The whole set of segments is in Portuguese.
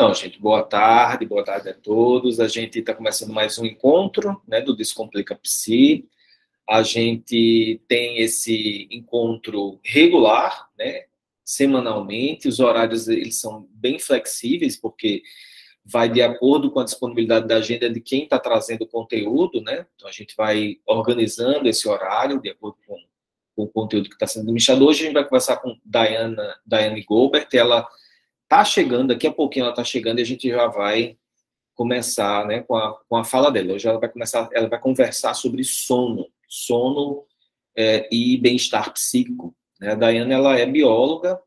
Então, gente, boa tarde, boa tarde a todos. A gente está começando mais um encontro né, do Descomplica Psi. A gente tem esse encontro regular, né, semanalmente. Os horários eles são bem flexíveis, porque vai de acordo com a disponibilidade da agenda de quem está trazendo o conteúdo, né? Então, a gente vai organizando esse horário de acordo com, com o conteúdo que está sendo administrado. Hoje a gente vai conversar com Diana, Diane Goldberg, ela tá chegando, daqui a pouquinho ela tá chegando e a gente já vai começar, né, com a, com a fala dela. Hoje ela vai começar, ela vai conversar sobre sono, sono é, e bem-estar psíquico. Né? A Dayana, ela é bióloga,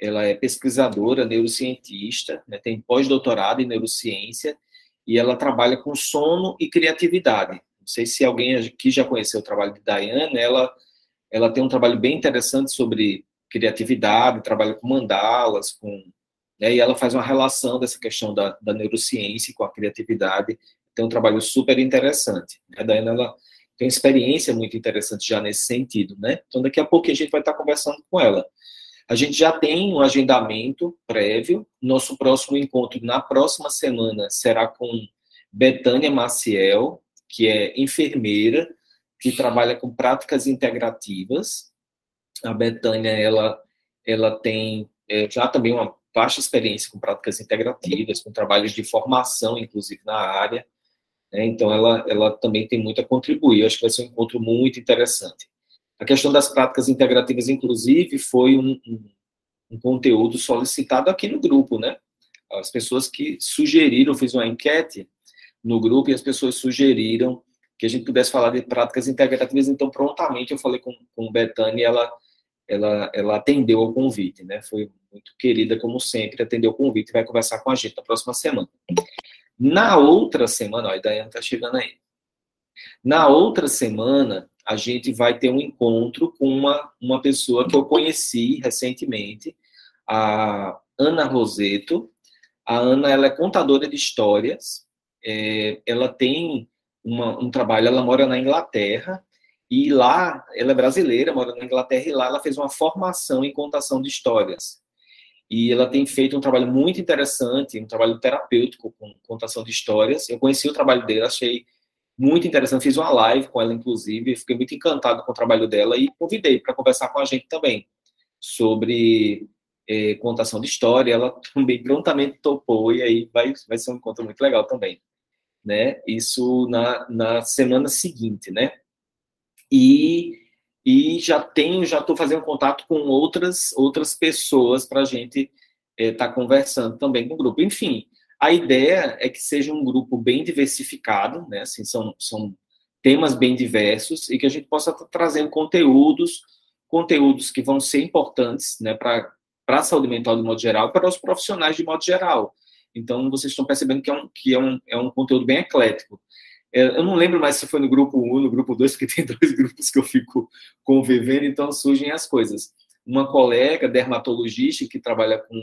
ela é pesquisadora, neurocientista, né, tem pós-doutorado em neurociência e ela trabalha com sono e criatividade. Não sei se alguém aqui já conheceu o trabalho de Dayana, ela, ela tem um trabalho bem interessante sobre criatividade, trabalha com mandalas, com né, e ela faz uma relação dessa questão da, da neurociência com a criatividade. Tem um trabalho super interessante. A Daiane, ela tem experiência muito interessante já nesse sentido, né? Então, daqui a pouco a gente vai estar conversando com ela. A gente já tem um agendamento prévio. Nosso próximo encontro na próxima semana será com Betânia Maciel, que é enfermeira, que trabalha com práticas integrativas. A Betânia, ela, ela tem é, já também uma vasta experiência com práticas integrativas, com trabalhos de formação, inclusive, na área. Né? Então, ela, ela também tem muito a contribuir. Eu acho que vai ser um encontro muito interessante. A questão das práticas integrativas, inclusive, foi um, um, um conteúdo solicitado aqui no grupo, né? As pessoas que sugeriram, fiz uma enquete no grupo e as pessoas sugeriram que a gente pudesse falar de práticas integrativas, então prontamente eu falei com, com Betânia e ela, ela, ela atendeu ao convite, né? Foi muito querida, como sempre, atendeu o convite e vai conversar com a gente na próxima semana. Na outra semana, ó, a Daiane está chegando aí. Na outra semana, a gente vai ter um encontro com uma, uma pessoa que eu conheci recentemente, a Ana Roseto. A Ana ela é contadora de histórias, é, ela tem uma, um trabalho, ela mora na Inglaterra, e lá, ela é brasileira, mora na Inglaterra, e lá ela fez uma formação em contação de histórias e ela tem feito um trabalho muito interessante, um trabalho terapêutico com contação de histórias. Eu conheci o trabalho dela, achei muito interessante, fiz uma live com ela, inclusive, fiquei muito encantado com o trabalho dela e convidei para conversar com a gente também sobre eh, contação de história. Ela também prontamente topou e aí vai, vai ser um encontro muito legal também, né? Isso na, na semana seguinte, né? E e já tenho, já estou fazendo contato com outras outras pessoas para a gente estar é, tá conversando também com o grupo. Enfim, a ideia é que seja um grupo bem diversificado, né? Assim, são, são temas bem diversos e que a gente possa estar tá trazendo conteúdos, conteúdos que vão ser importantes, né, para a saúde mental de modo geral, para os profissionais de modo geral. Então, vocês estão percebendo que é um, que é um, é um conteúdo bem eclético. É, eu não lembro mais se foi no grupo 1, no grupo 2, porque tem dois grupos que eu fico convivendo, então surgem as coisas. Uma colega dermatologista que trabalha com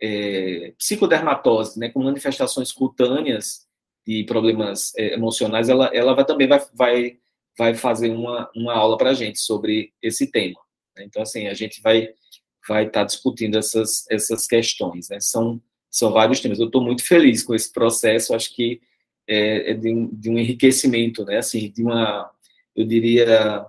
é, psicodermatose, né, com manifestações cutâneas de problemas é, emocionais, ela, ela vai, também vai, vai, vai fazer uma, uma aula para a gente sobre esse tema. Né? Então, assim, a gente vai vai estar tá discutindo essas, essas questões. Né? São, são vários temas. Eu estou muito feliz com esse processo, acho que é, é de, de, um enriquecimento, né? Assim, de uma, eu diria,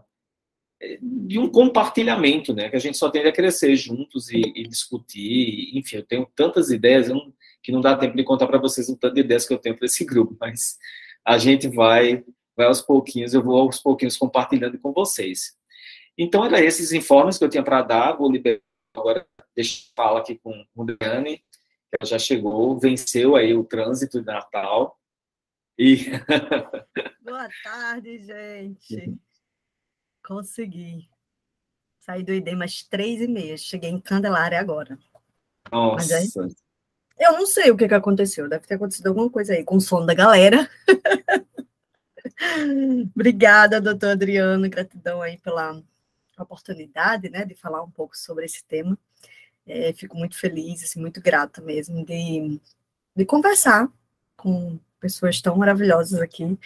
é, de um compartilhamento, né? Que a gente só tende a crescer juntos e, e discutir. Enfim, eu tenho tantas ideias não, que não dá tempo de contar para vocês o tanto de ideias que eu tenho para esse grupo, mas a gente vai, vai aos pouquinhos, eu vou aos pouquinhos compartilhando com vocês. Então, era esses informes que eu tinha para dar. Vou liberar agora, deixa eu falar aqui com o Dani, ela já chegou, venceu aí o trânsito de Natal. E... Boa tarde, gente. Consegui. Saí do ID mais três e meia. Cheguei em Candelária agora. Nossa. Aí, eu não sei o que, que aconteceu. Deve ter acontecido alguma coisa aí com o sono da galera. Obrigada, doutor Adriano. Gratidão aí pela oportunidade, né, de falar um pouco sobre esse tema. É, fico muito feliz, assim, muito grata mesmo de, de conversar com pessoas tão maravilhosas aqui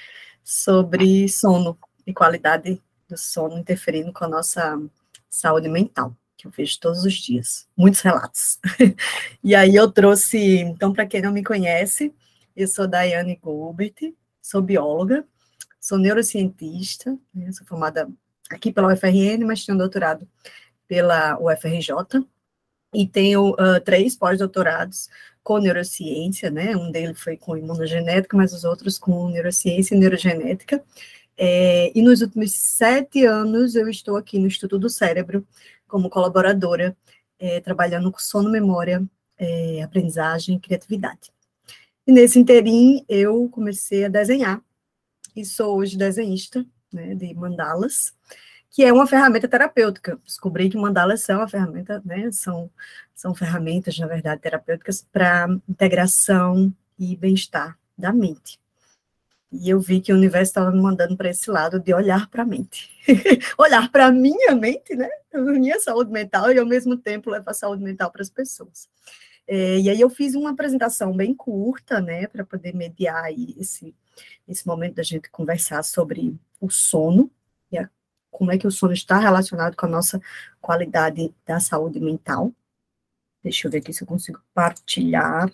sobre sono e qualidade do sono interferindo com a nossa saúde mental, que eu vejo todos os dias, muitos relatos. e aí eu trouxe, então, para quem não me conhece, eu sou Daiane Gilbert, sou bióloga, sou neurocientista, né, sou formada aqui pela UFRN, mas tenho doutorado pela UFRJ, e tenho uh, três pós-doutorados com neurociência, né? Um deles foi com imunogenética, mas os outros com neurociência e neurogenética. É, e nos últimos sete anos eu estou aqui no Instituto do Cérebro como colaboradora, é, trabalhando com sono, memória, é, aprendizagem e criatividade. E nesse interim eu comecei a desenhar, e sou hoje desenhista né, de mandalas, que é uma ferramenta terapêutica. Descobri que mandalas são uma ferramenta, né, são, são ferramentas, na verdade, terapêuticas para integração e bem-estar da mente. E eu vi que o universo estava me mandando para esse lado de olhar para a mente. olhar para a minha mente, né? Minha saúde mental e, ao mesmo tempo, levar saúde mental para as pessoas. É, e aí eu fiz uma apresentação bem curta, né, para poder mediar esse, esse momento da gente conversar sobre o sono como é que o sono está relacionado com a nossa qualidade da saúde mental. Deixa eu ver aqui se eu consigo partilhar.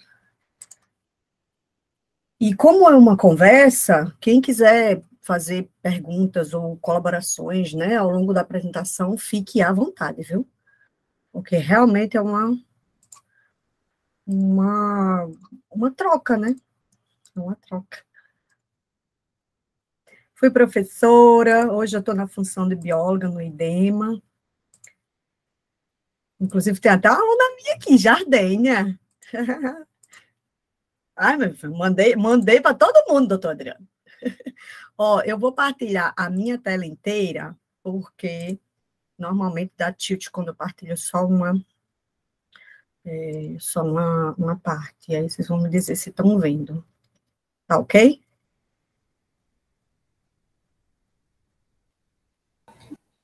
E como é uma conversa, quem quiser fazer perguntas ou colaborações, né, ao longo da apresentação, fique à vontade, viu? Porque realmente é uma uma uma troca, né? Uma troca. Fui professora, hoje eu estou na função de bióloga no IDEMA. Inclusive, tem até uma aluna minha aqui, Jardênia. Ai, meu filho, mandei, mandei para todo mundo, doutor Adriano. Ó, eu vou partilhar a minha tela inteira, porque normalmente dá tilt quando eu partilho só uma, é, só uma, uma parte. Aí vocês vão me dizer se estão vendo. Tá ok?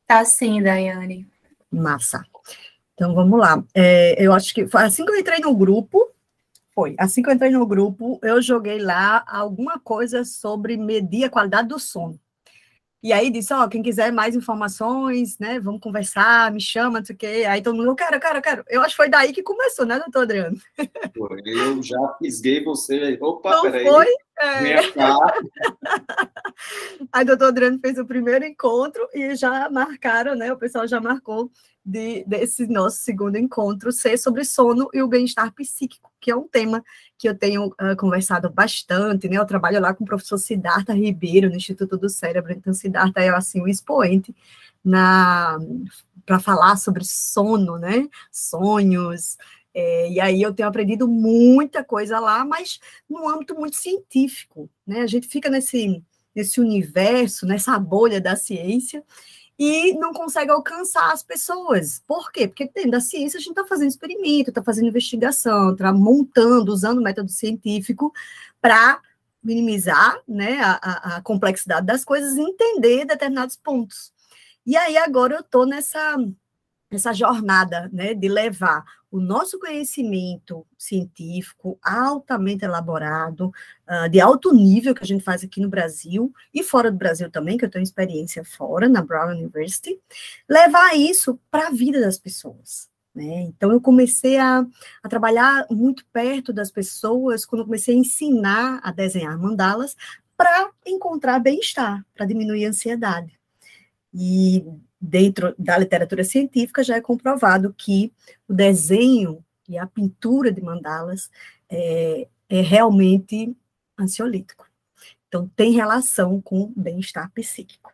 Tá sim, Daiane. Massa. Então vamos lá. É, eu acho que foi assim que eu entrei no grupo, foi. Assim que eu entrei no grupo, eu joguei lá alguma coisa sobre medir a qualidade do sono. E aí disse, ó, quem quiser mais informações, né, vamos conversar, me chama, não sei o quê. Aí todo mundo, eu quero, eu quero, eu quero. Eu acho que foi daí que começou, né, doutor Adriano? Foi, eu já fisguei você. Opa, não peraí. Foi? É. Aí doutor Adriano fez o primeiro encontro e já marcaram, né, o pessoal já marcou de, desse nosso segundo encontro ser sobre sono e o bem-estar psíquico, que é um tema que eu tenho uh, conversado bastante, né? Eu trabalho lá com o professor Siddhartha Ribeiro, no Instituto do Cérebro, então Siddhartha é, assim, um expoente na para falar sobre sono, né? Sonhos, é, e aí eu tenho aprendido muita coisa lá, mas no âmbito muito científico, né? A gente fica nesse, nesse universo, nessa bolha da ciência, e não consegue alcançar as pessoas. Por quê? Porque dentro da ciência a gente está fazendo experimento, está fazendo investigação, está montando, usando método científico para minimizar né, a, a, complexidade das coisas e entender determinados pontos. E aí agora eu estou nessa, nessa jornada né, de levar o nosso conhecimento científico altamente elaborado, uh, de alto nível que a gente faz aqui no Brasil e fora do Brasil também, que eu tenho experiência fora, na Brown University, levar isso para a vida das pessoas. Né? Então, eu comecei a, a trabalhar muito perto das pessoas quando eu comecei a ensinar a desenhar mandalas para encontrar bem-estar, para diminuir a ansiedade. E dentro da literatura científica já é comprovado que o desenho e a pintura de mandalas é, é realmente ansiolítico. Então, tem relação com bem-estar psíquico.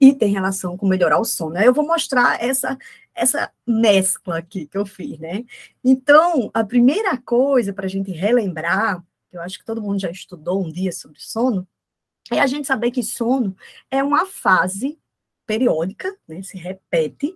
E tem relação com melhorar o sono. Eu vou mostrar essa, essa mescla aqui que eu fiz, né? Então, a primeira coisa para a gente relembrar, eu acho que todo mundo já estudou um dia sobre sono, é a gente saber que sono é uma fase periódica, né, se repete,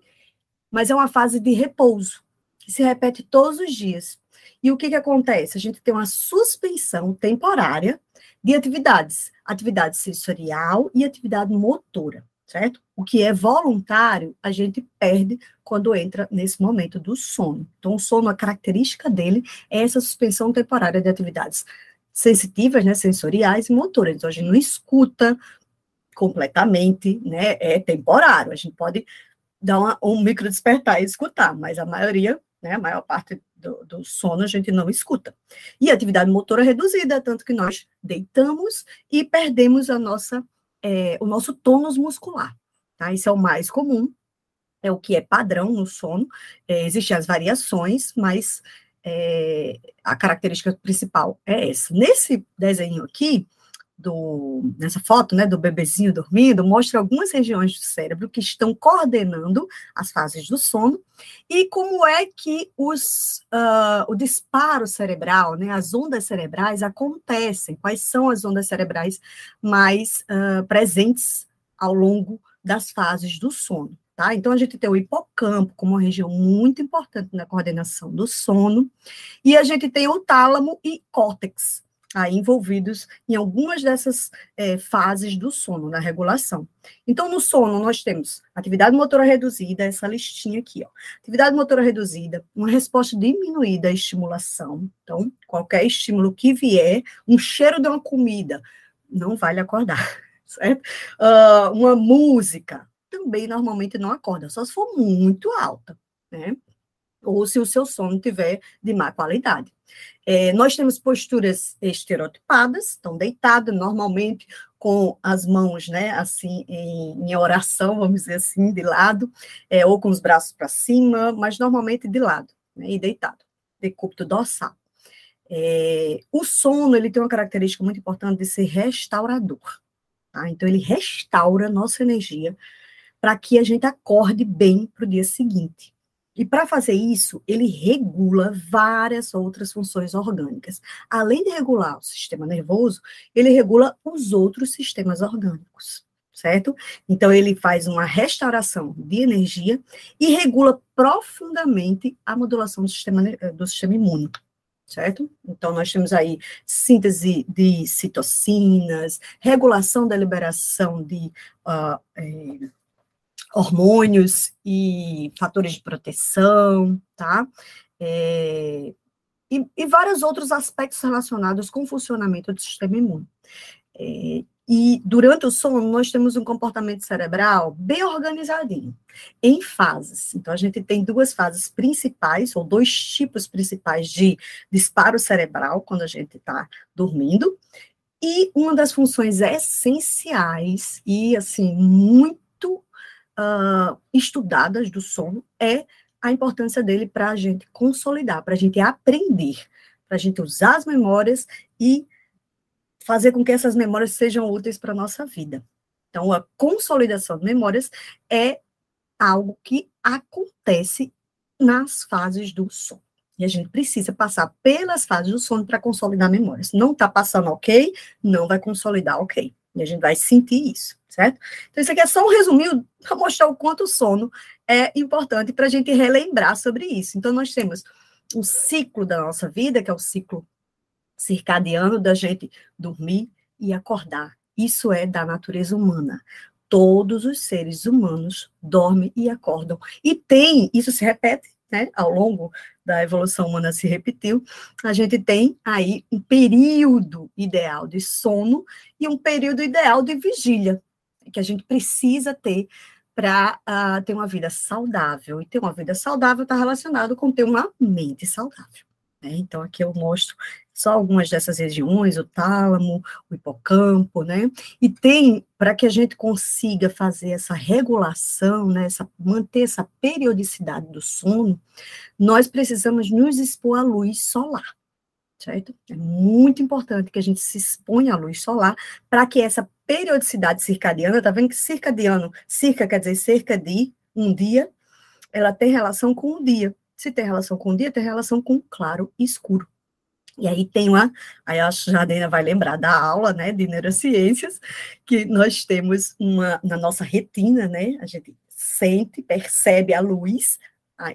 mas é uma fase de repouso, que se repete todos os dias. E o que, que acontece? A gente tem uma suspensão temporária de atividades, atividade sensorial e atividade motora, certo? O que é voluntário, a gente perde quando entra nesse momento do sono. Então, o sono, a característica dele é essa suspensão temporária de atividades sensitivas, né, sensoriais e motoras. Então, a gente não escuta, completamente, né? É temporário. A gente pode dar uma, um micro despertar e escutar, mas a maioria, né, a maior parte do, do, sono a gente não escuta. E atividade motora reduzida, tanto que nós deitamos e perdemos a nossa, é, o nosso tônus muscular. Tá? Isso é o mais comum, é o que é padrão no sono. É, existem as variações, mas é, a característica principal é essa. Nesse desenho aqui, do, nessa foto, né, do bebezinho dormindo, mostra algumas regiões do cérebro que estão coordenando as fases do sono e como é que os, uh, o disparo cerebral, né, as ondas cerebrais acontecem, quais são as ondas cerebrais mais uh, presentes ao longo das fases do sono. Tá? Então, a gente tem o hipocampo como uma região muito importante na coordenação do sono, e a gente tem o tálamo e córtex, aí envolvidos em algumas dessas é, fases do sono, na regulação. Então, no sono, nós temos atividade motora reduzida, essa listinha aqui, ó. Atividade motora reduzida, uma resposta diminuída à estimulação. Então, qualquer estímulo que vier, um cheiro de uma comida, não vai lhe acordar, certo? Uh, uma música, também normalmente não acorda, só se for muito alta, né? Ou se o seu sono tiver de má qualidade. É, nós temos posturas estereotipadas, estão deitados normalmente com as mãos, né, assim, em, em oração, vamos dizer assim, de lado, é, ou com os braços para cima, mas normalmente de lado, né, e deitado, decúbito dorsal. É, o sono, ele tem uma característica muito importante de ser restaurador, tá? Então, ele restaura nossa energia para que a gente acorde bem para o dia seguinte. E para fazer isso, ele regula várias outras funções orgânicas. Além de regular o sistema nervoso, ele regula os outros sistemas orgânicos, certo? Então, ele faz uma restauração de energia e regula profundamente a modulação do sistema, do sistema imune. Certo? Então, nós temos aí síntese de citocinas, regulação da liberação de uh, é, hormônios e fatores de proteção, tá? É, e, e, vários outros aspectos relacionados com o funcionamento do sistema imune. É, e durante o sono, nós temos um comportamento cerebral bem organizadinho, em fases. Então, a gente tem duas fases principais, ou dois tipos principais de disparo cerebral, quando a gente está dormindo. E uma das funções essenciais e, assim, muito uh, estudadas do sono é a importância dele para a gente consolidar, para a gente aprender, para a gente usar as memórias e fazer com que essas memórias sejam úteis para a nossa vida. Então, a consolidação de memórias é algo que acontece nas fases do sono. E a gente precisa passar pelas fases do sono para consolidar memórias. Não está passando ok, não vai consolidar ok. E a gente vai sentir isso, certo? Então, isso aqui é só um resuminho para mostrar o quanto o sono é importante para a gente relembrar sobre isso. Então, nós temos um ciclo da nossa vida, que é o ciclo circadiano da gente dormir e acordar. Isso é da natureza humana. Todos os seres humanos dormem e acordam. E tem, isso se repete né, ao longo da evolução humana se repetiu, a gente tem aí um período ideal de sono e um período ideal de vigília, que a gente precisa ter para uh, ah, ter uma vida saudável. E ter uma vida saudável está relacionado com ter uma mente saudável. Né? Então, aqui eu mostro só algumas dessas regiões, o tálamo, o hipocampo, né? E tem, para que a gente consiga fazer essa regulação, né, essa, manter essa periodicidade do sono, nós precisamos nos expor à luz solar, certo? É muito importante que a gente se exponha à luz solar para que essa periodicidade circadiana, tá vendo que circadiano, circa quer dizer cerca de um dia, ela tem relação com o dia. Se tem relação com o dia, tem relação com claro e escuro. E aí tem uma, aí a Jardina vai lembrar da aula, né, de neurociências, que nós temos uma, na nossa retina, né, a gente sente, percebe a luz,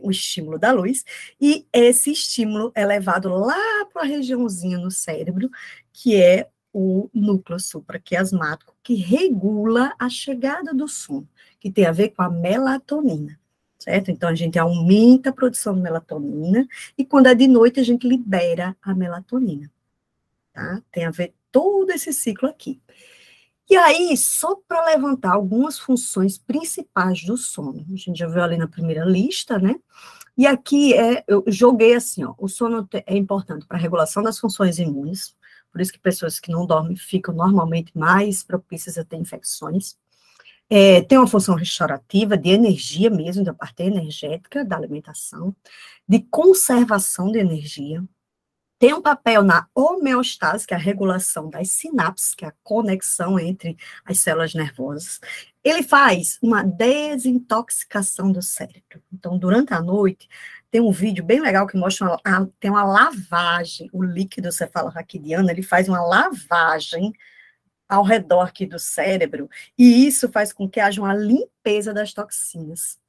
o estímulo da luz, e esse estímulo é levado lá para a regiãozinha no cérebro, que é o núcleo supraquiasmático, que regula a chegada do sono, que tem a ver com a melatonina certo? Então a gente aumenta a produção de melatonina e quando é de noite a gente libera a melatonina, tá? Tem a ver todo esse ciclo aqui. E aí, só para levantar algumas funções principais do sono. A gente já viu ali na primeira lista, né? E aqui é, eu joguei assim, ó, o sono é importante para a regulação das funções imunes, por isso que pessoas que não dormem ficam normalmente mais propícias a ter infecções. É, tem uma função restaurativa de energia mesmo, da parte energética da alimentação, de conservação de energia, tem um papel na homeostase, que é a regulação das sinapses, que é a conexão entre as células nervosas. Ele faz uma desintoxicação do cérebro. Então, durante a noite, tem um vídeo bem legal que mostra uma, tem uma lavagem, o líquido cefalorraquidiano, ele faz uma lavagem ao redor aqui do cérebro, e isso faz com que haja uma limpeza das toxinas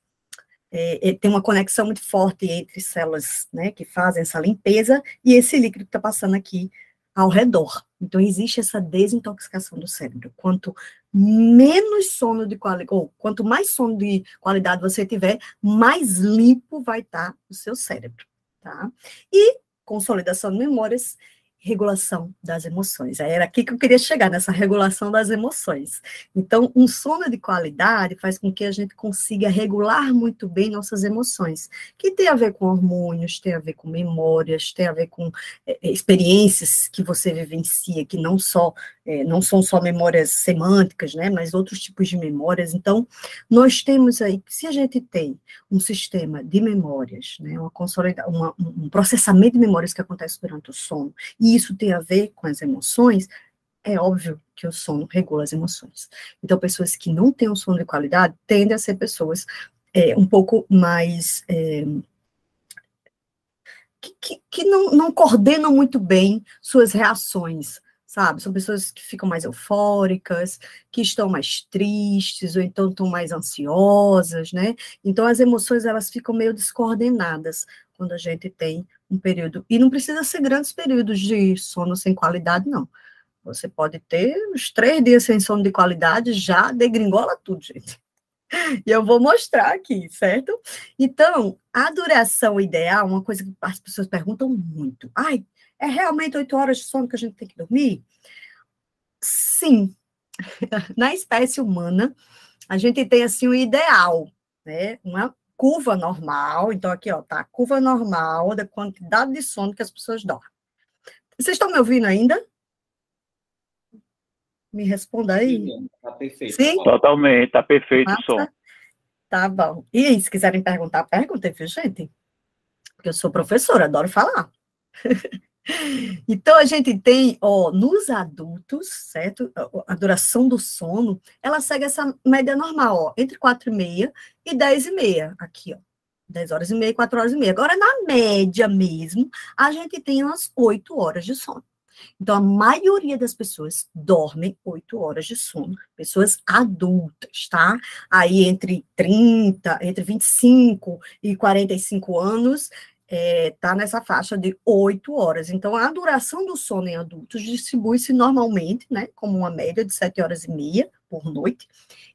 é, é, tem uma conexão muito forte entre células né, que fazem essa limpeza e esse líquido que está passando aqui ao redor. Então, existe essa desintoxicação do cérebro. Quanto menos sono de qualidade, ou quanto mais sono de qualidade você tiver, mais limpo vai estar tá o seu cérebro, tá? E consolidação de memórias regulação das emoções. Era aqui que eu queria chegar, nessa regulação das emoções. Então, um sono de qualidade faz com que a gente consiga regular muito bem nossas emoções, que tem a ver com hormônios, tem a ver com memórias, tem a ver com é, experiências que você vivencia, que não só é, não são só memórias semânticas, né, mas outros tipos de memórias. Então, nós temos aí, se a gente tem um sistema de memórias, né, uma uma, um processamento de memórias que acontece durante o sono, e isso tem a ver com as emoções, é óbvio que o sono regula as emoções. Então, pessoas que não têm um sono de qualidade tendem a ser pessoas é, um pouco mais. É, que, que, que não, não coordenam muito bem suas reações, sabe? São pessoas que ficam mais eufóricas, que estão mais tristes, ou então estão mais ansiosas, né? Então, as emoções, elas ficam meio descoordenadas quando a gente tem um período. E não precisa ser grandes períodos de sono sem qualidade, não. Você pode ter uns três dias sem sono de qualidade, já degringola tudo, gente. E eu vou mostrar aqui, certo? Então, a duração ideal, uma coisa que as pessoas perguntam muito. Ai, é realmente oito horas de sono que a gente tem que dormir? Sim. Na espécie humana, a gente tem assim o ideal, né? Uma curva normal. Então, aqui, ó, tá a curva normal da quantidade de sono que as pessoas dormem. Vocês estão me ouvindo ainda? Me responda aí. Tá perfeito. Sim? Totalmente, tá perfeito o som. Tá bom. E aí, se quiserem perguntar, perguntem, viu, gente? Porque eu sou professora, adoro falar. Então, a gente tem, ó, nos adultos, certo? A duração do sono, ela segue essa média normal, ó, entre 4 e meia e 10 e meia, aqui, ó. 10 horas e meia, 4 horas e meia. Agora, na média mesmo, a gente tem umas 8 horas de sono. Então, a maioria das pessoas dormem 8 horas de sono, pessoas adultas, tá? Aí entre 30, entre 25 e 45 anos, está é, tá nessa faixa de oito horas. Então, a duração do sono em adultos distribui-se normalmente, né, como uma média de sete horas e meia por noite,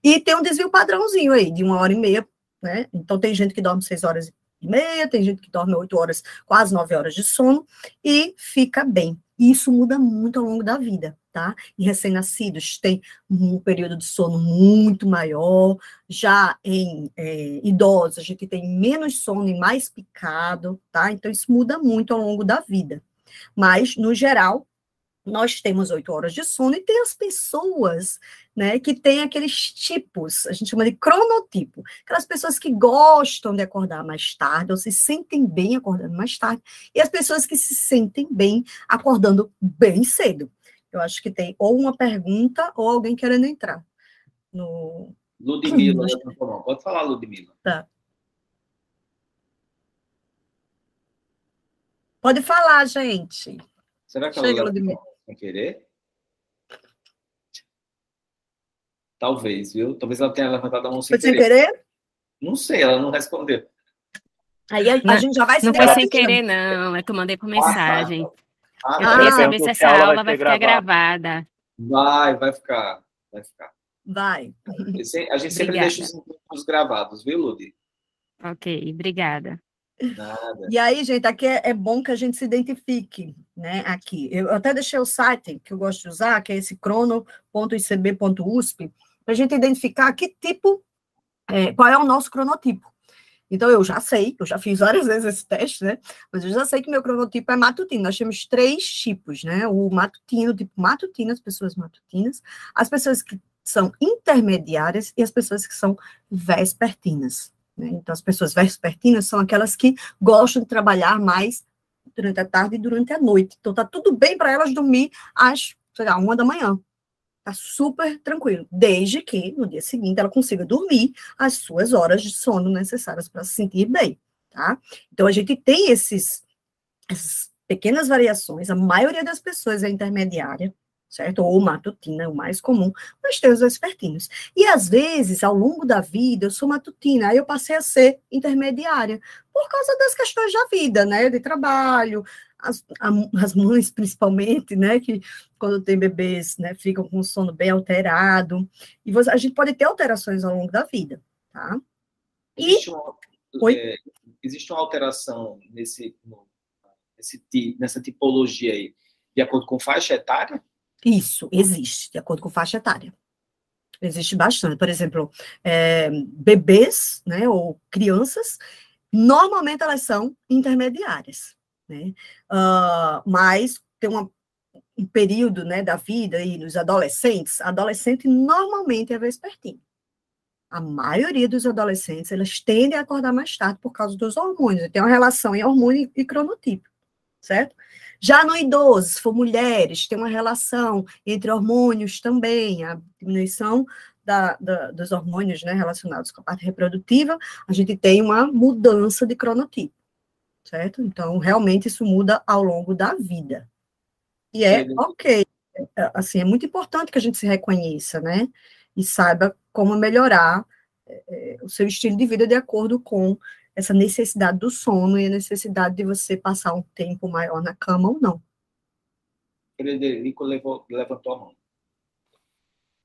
e tem um desvio padrãozinho aí, de uma hora e meia, né? Então, tem gente que dorme seis horas e meia, tem gente que dorme oito horas, quase nove horas de sono, e fica bem. E isso muda muito ao longo da vida, tá? Recém-nascidos tem um período de sono muito maior, já em é, idosos a gente tem menos sono e mais picado, tá? Então isso muda muito ao longo da vida. Mas, no geral, nós temos oito horas de sono e tem as pessoas, né, que têm aqueles tipos, a gente chama de cronotipo, aquelas pessoas que gostam de acordar mais tarde ou se sentem bem acordando mais tarde, e as pessoas que se sentem bem acordando bem cedo. Eu acho que tem ou uma pergunta ou alguém querendo entrar no. Ludmilla, pode falar, Ludmilla. Tá. Pode falar, gente. Será que Chega, ela Ludmilla sem querer? Talvez, viu? Talvez ela tenha levantado a mão sem foi querer. sem querer? Não sei, ela não respondeu. Aí a, não, a gente já vai se Não foi sem querer, não. É que eu mandei por mensagem. Ah, tá. Eu queria saber se essa aula, aula vai, ficar gravada. Vai, vai ficar. Vai ficar. Vai. A gente sempre deixa os encontros gravados, viu, Ludi? Ok, obrigada. Nada. E aí, gente, aqui é, é, bom que a gente se identifique, né? Aqui. Eu até deixei o site que eu gosto de usar, que é esse crono.icb.usp, para a gente identificar que tipo, é, qual é o nosso cronotipo. Então, eu já sei, eu já fiz várias vezes esse teste, né? Mas eu já sei que meu cronotipo é matutino. Nós temos três tipos, né? O matutino, tipo matutino, as pessoas matutinas, as pessoas que são intermediárias e as pessoas que são vespertinas. Né? Então, as pessoas vespertinas são aquelas que gostam de trabalhar mais durante a tarde e durante a noite. Então, tá tudo bem para elas dormir às, sei lá, uma da manhã. Tá super tranquilo, desde que no dia seguinte ela consiga dormir as suas horas de sono necessárias para se sentir bem, tá? Então, a gente tem esses, essas pequenas variações, a maioria das pessoas é intermediária, certo? Ou matutina, é o mais comum, mas tem os vespertinos. E às vezes, ao longo da vida, eu sou matutina, aí eu passei a ser intermediária, por causa das questões da vida, né? De trabalho, as, as mães principalmente, né? Que quando tem bebês, né, ficam com o sono bem alterado. E você, a gente pode ter alterações ao longo da vida, tá? E... Existe uma, é, existe uma alteração nesse, nesse, nessa tipologia aí, de acordo com faixa etária? Isso, existe, de acordo com faixa etária. Existe bastante. Por exemplo, é, bebês, né, ou crianças, normalmente elas são intermediárias, né? Uh, mas tem uma, um período, né, da vida e nos adolescentes, adolescente normalmente é vespertino. A maioria dos adolescentes, elas tendem a acordar mais tarde por causa dos hormônios. Tem uma relação em hormônio e cronotipo, certo? Já no idoso, se for mulheres, tem uma relação entre hormônios também, a diminuição da, da, dos hormônios né, relacionados com a parte reprodutiva, a gente tem uma mudança de cronotipo, certo? Então, realmente, isso muda ao longo da vida. E é ok. É, assim, é muito importante que a gente se reconheça, né? E saiba como melhorar é, é o seu estilo de vida de acordo com essa necessidade do sono e a necessidade de você passar um tempo maior na cama ou não. Frederico levou, levantou a mão.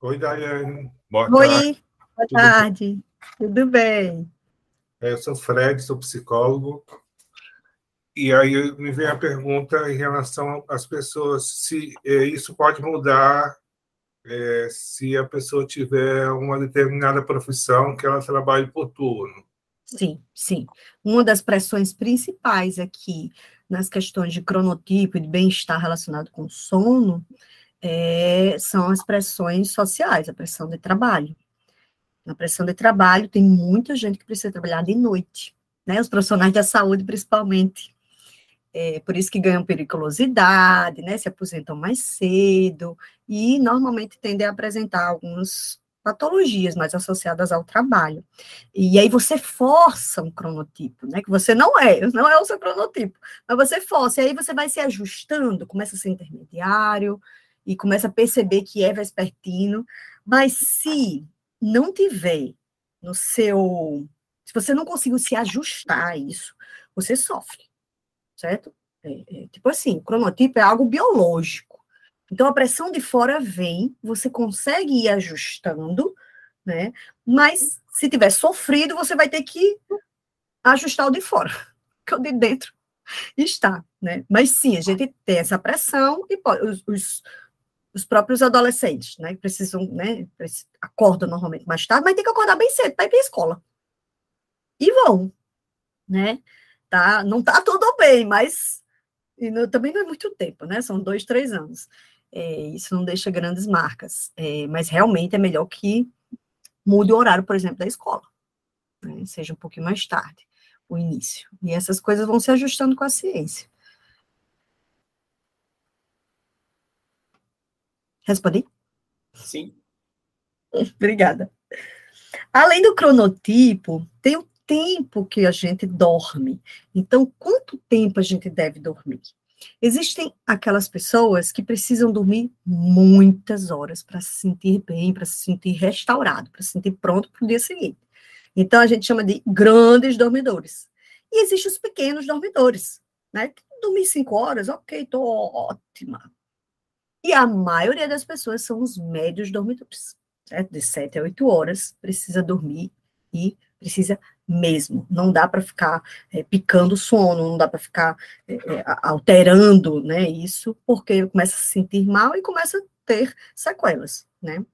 Oi, Daiane. Boa Oi, tarde. boa tarde. Tudo bem? É, eu sou Fred, sou psicólogo. E aí me vem a pergunta em relação às pessoas, se é, isso pode mudar é, se a pessoa tiver uma determinada profissão que ela trabalhe por turno. Sim, sim. Uma das pressões principais aqui nas questões de cronotipo e de bem-estar relacionado com sono é, são as pressões sociais, a pressão de trabalho. Na pressão de trabalho, tem muita gente que precisa trabalhar de noite, né? Os profissionais da saúde, principalmente. É, por isso que ganham periculosidade, né? Se aposentam mais cedo e normalmente tendem a apresentar alguns patologias mais associadas ao trabalho. E aí você força um cronotipo, né? Que você não é, não é o seu cronotipo, mas você força, e aí você vai se ajustando, começa a ser intermediário e começa a perceber que é vespertino, mas se não tiver no seu, se você não conseguir se ajustar a isso, você sofre, certo? É, é, tipo assim, cronotipo é algo biológico. Então, a pressão de fora vem, você consegue ir ajustando, né? Mas se tiver sofrido, você vai ter que ajustar o de fora, que o de dentro está, né? Mas sim, a gente tem essa pressão e pode, os, os, os, próprios adolescentes, né? Precisam, né? Acordam normalmente mais tarde, mas tem que acordar bem cedo para ir para a escola. E vão, né? Tá, não tá tudo bem, mas não, também não é muito tempo, né? São dois, três anos. É, isso não deixa grandes marcas, é, mas realmente é melhor que mude o horário, por exemplo, da escola, né? seja um pouquinho mais tarde, o início. E essas coisas vão se ajustando com a ciência. Respondi? Sim. Obrigada. Além do cronotipo, tem o tempo que a gente dorme. Então, quanto tempo a gente deve dormir? Existem aquelas pessoas que precisam dormir muitas horas para se sentir bem, para se sentir restaurado, para se sentir pronto para o dia seguinte. Então, a gente chama de grandes dormidores. E existem os pequenos dormidores, né? Dormir cinco horas, ok, estou ótima. E a maioria das pessoas são os médios dormidores, certo? De sete a oito horas, precisa dormir e precisa mesmo. Não dá para ficar é, picando o sono, não dá para ficar é, alterando né, isso, porque começa a se sentir mal e começa a ter sequelas, né?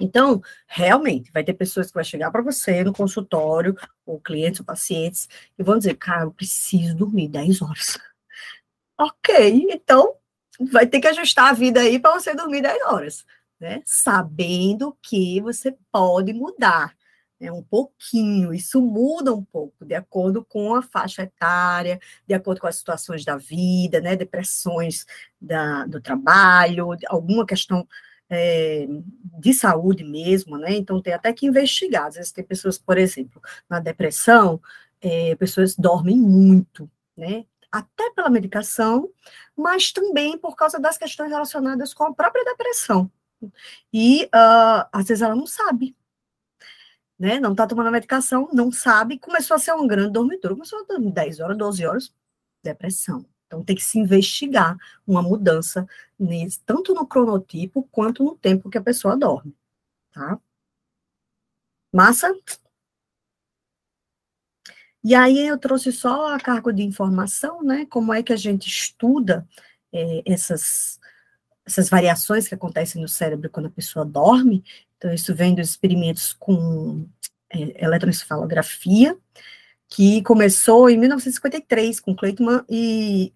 Então, realmente, vai ter pessoas que vão chegar para você no consultório, ou clientes ou pacientes, e vão dizer, cara, eu preciso dormir 10 horas. ok, então vai ter que ajustar a vida aí para você dormir 10 horas, né? Sabendo que você pode mudar né, um pouquinho, isso muda um pouco, de acordo com a faixa etária, de acordo com as situações da vida, né, depressões da, do trabalho, alguma questão é, de saúde mesmo, né, então tem até que investigar, às vezes tem pessoas, por exemplo, na depressão, é, pessoas dormem muito, né, até pela medicação, mas também por causa das questões relacionadas com a própria depressão, e uh, às vezes ela não sabe, né? Não está tomando a medicação, não sabe, começou a ser um grande dormidor, começou a dormir 10 horas, 12 horas, depressão. Então tem que se investigar uma mudança nesse, tanto no cronotipo quanto no tempo que a pessoa dorme, tá? Massa? E aí eu trouxe só a cargo de informação, né? Como é que a gente estuda é, essas, essas variações que acontecem no cérebro quando a pessoa dorme, então, isso vem dos experimentos com é, eletroencefalografia, que começou em 1953 com Clayton e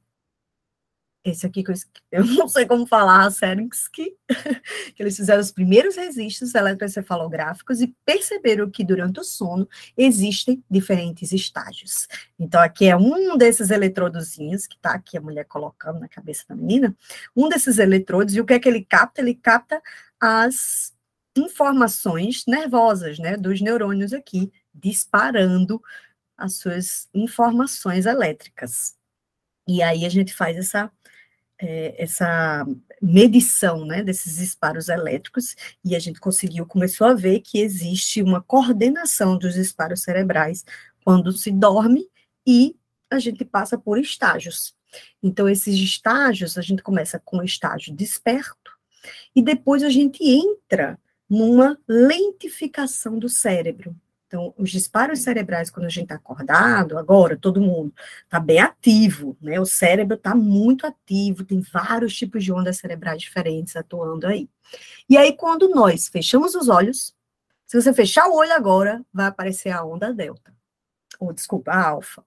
esse aqui que eu, eu, não sei como falar, Serinsky, que eles fizeram os primeiros registros eletroencefalográficos e perceberam que durante o sono existem diferentes estágios. Então, aqui é um desses eletrodozinhos que está aqui a mulher colocando na cabeça da menina, um desses eletrodos, e o que é que ele capta? Ele capta as informações nervosas, né, dos neurônios aqui, disparando as suas informações elétricas. E aí a gente faz essa, é, essa medição, né, desses disparos elétricos, e a gente conseguiu, começou a ver que existe uma coordenação dos disparos cerebrais quando se dorme e a gente passa por estágios. Então, esses estágios, a gente começa com o estágio desperto, e depois a gente entra numa lentificação do cérebro. Então, os disparos cerebrais, quando a gente está acordado, agora, todo mundo está bem ativo, né? O cérebro está muito ativo, tem vários tipos de ondas cerebrais diferentes atuando aí. E aí, quando nós fechamos os olhos, se você fechar o olho agora, vai aparecer a onda delta. Ou, desculpa, a alfa.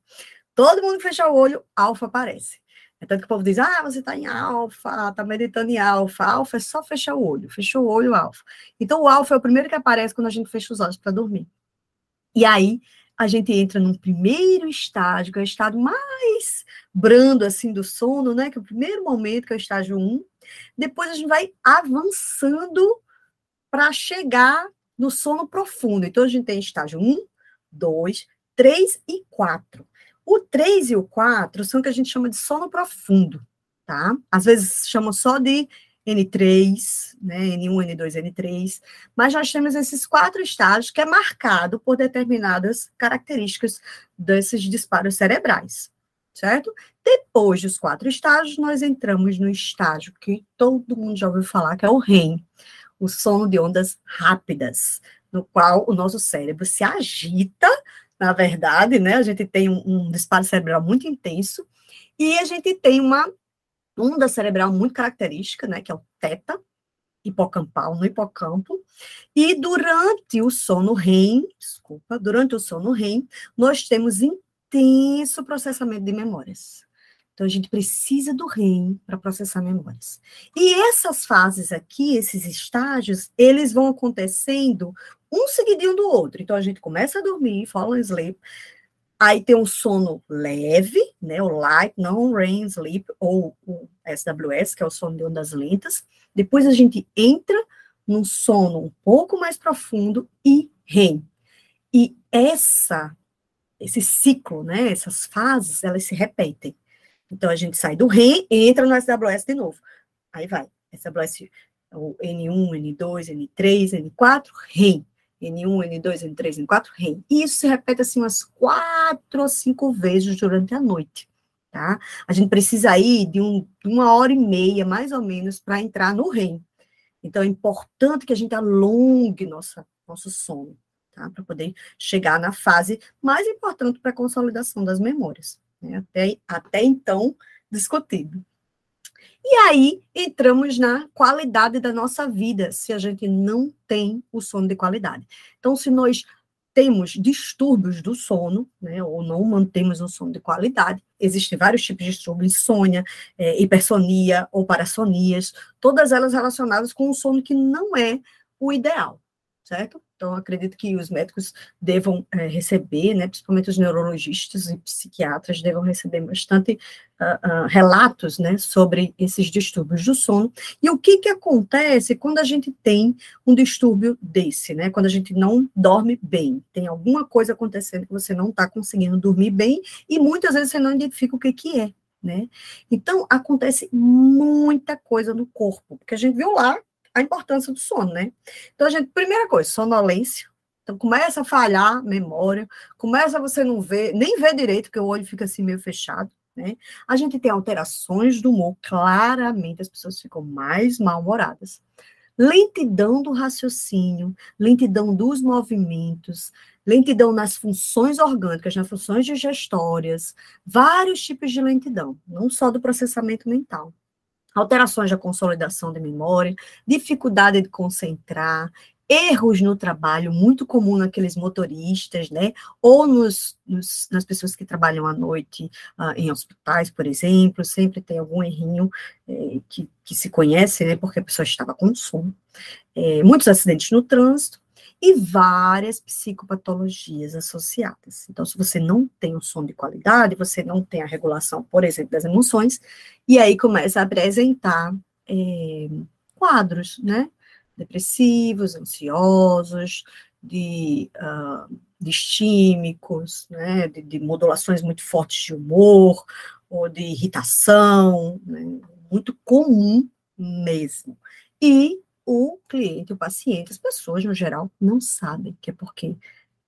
Todo mundo fechar o olho, alfa aparece. É tanto que o povo diz, ah, você está em alfa, está meditando em alfa. Alfa é só fechar o olho, fechou o olho, alfa. Então, o alfa é o primeiro que aparece quando a gente fecha os olhos para dormir. E aí, a gente entra num primeiro estágio, que é o estado mais brando, assim, do sono, né? Que é o primeiro momento, que é o estágio 1. Depois, a gente vai avançando para chegar no sono profundo. Então, a gente tem estágio 1, 2, 3 e 4. O 3 e o 4 são o que a gente chama de sono profundo, tá? Às vezes chamam só de N3, né, N1, N2, N3, mas nós temos esses quatro estágios que é marcado por determinadas características desses disparos cerebrais, certo? Depois dos quatro estágios, nós entramos no estágio que todo mundo já ouviu falar, que é o REM, o sono de ondas rápidas, no qual o nosso cérebro se agita na verdade, né? A gente tem um, um disparo cerebral muito intenso e a gente tem uma onda cerebral muito característica, né? Que é o teta hipocampal no hipocampo. E durante o sono REM, desculpa, durante o sono REM, nós temos intenso processamento de memórias. Então, a gente precisa do REM para processar memórias. E essas fases aqui, esses estágios, eles vão acontecendo um seguidinho do outro. Então, a gente começa a dormir, fall sleep, aí tem um sono leve, né, o light non-REM sleep, ou o SWS, que é o sono de ondas lentas. Depois a gente entra num sono um pouco mais profundo e REM. E essa, esse ciclo, né, essas fases, elas se repetem. Então, a gente sai do REM e entra no SWS de novo. Aí vai, SWS, o N1, N2, N3, N4, REM. N1, N2, N3, N4, REM. Isso se repete assim umas quatro ou cinco vezes durante a noite, tá? A gente precisa aí de, um, uma hora e meia, mais ou menos, para entrar no REM. Então, é importante que a gente alongue nossa, nosso sono, tá? Para poder chegar na fase mais importante para a consolidação das memórias, né? até, até então discutido. E aí entramos na qualidade da nossa vida, se a gente não tem o sono de qualidade. Então, se nós temos distúrbios do sono, né, ou não mantemos um sono de qualidade, existem vários tipos de distúrbios, insônia, é, hipersonia ou parassonias, todas elas relacionadas com um sono que não é o ideal, certo? Então, acredito que os médicos devam é, receber, né, principalmente os neurologistas e psiquiatras, devam receber bastante uh, uh, relatos né, sobre esses distúrbios do sono. E o que, que acontece quando a gente tem um distúrbio desse, né? Quando a gente não dorme bem, tem alguma coisa acontecendo que você não está conseguindo dormir bem, e muitas vezes você não identifica o que, que é. Né? Então, acontece muita coisa no corpo, porque a gente viu lá a importância do sono, né? Então, a gente, primeira coisa, sonolência. Então, começa a falhar a memória, começa você não ver, nem ver direito, porque o olho fica assim meio fechado, né? A gente tem alterações do humor, claramente as pessoas ficam mais mal-humoradas. Lentidão do raciocínio, lentidão dos movimentos, lentidão nas funções orgânicas, nas funções digestórias, vários tipos de lentidão, não só do processamento mental alterações da consolidação de memória, dificuldade de concentrar, erros no trabalho, muito comum naqueles motoristas, né? Ou nos, nos nas pessoas que trabalham à noite uh, em hospitais, por exemplo, sempre tem algum errinho eh, que, que se conhece, né? Porque a pessoa estava com sono. Eh, muitos acidentes no trânsito, e várias psicopatologias associadas. Então, se você não tem um sono de qualidade, você não tem a regulação, por exemplo, das emoções, e aí começa a apresentar é, quadros, né? Depressivos, ansiosos, de uh, distímicos, né? De, de, modulações muito fortes de humor, ou de irritação, né? muito comum mesmo. E o cliente, o paciente, as pessoas no geral não sabem que é porque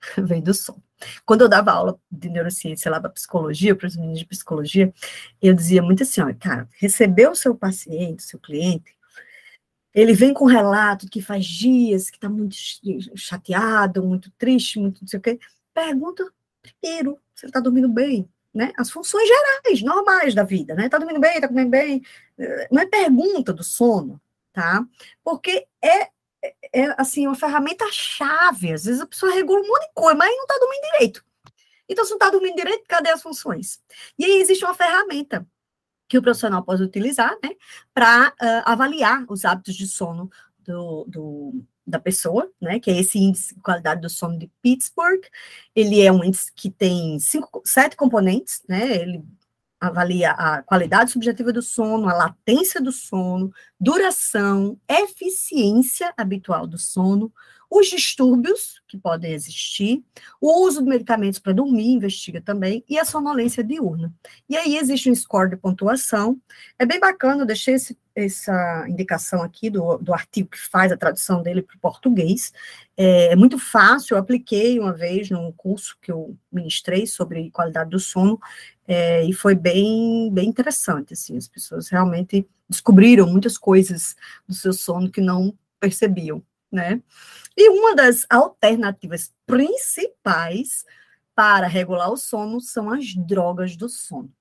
vem do som. Quando eu dava aula de neurociência lá para psicologia, para os meninos de psicologia, eu dizia muito assim, olha, cara, recebeu o seu paciente, seu cliente, ele vem com um relato que faz dias que está muito chateado, muito triste, muito não sei o quê, pergunta primeiro se ele está dormindo bem, né? As funções gerais, normais da vida, né? Está dormindo bem, está comendo bem, não é pergunta do sono, tá? Porque é, é, é assim, uma ferramenta-chave. Às vezes a pessoa regula um monte de coisa, mas não está dormindo direito. Então, se não está dormindo direito, cadê as funções? E aí existe uma ferramenta que o profissional pode utilizar, né, para uh, avaliar os hábitos de sono do, do, da pessoa, né, que é esse índice de qualidade do sono de Pittsburgh. Ele é um índice que tem cinco, sete componentes, né, ele avalia a qualidade subjetiva do sono, a latência do sono, duração, eficiência habitual do sono, os distúrbios que podem existir, o uso de medicamentos para dormir, investiga também, e a sonolência diurna. E aí existe um score de pontuação. É bem bacana, eu deixei esse, essa indicação aqui do, do artigo que faz a tradução dele para o português. É, é, muito fácil, eu apliquei uma vez num curso que eu ministrei sobre qualidade do sono, é, e foi bem, bem interessante, assim, as pessoas realmente descobriram muitas coisas do seu sono que não percebiam, né? E uma das alternativas principais para regular o sono são as drogas do sono.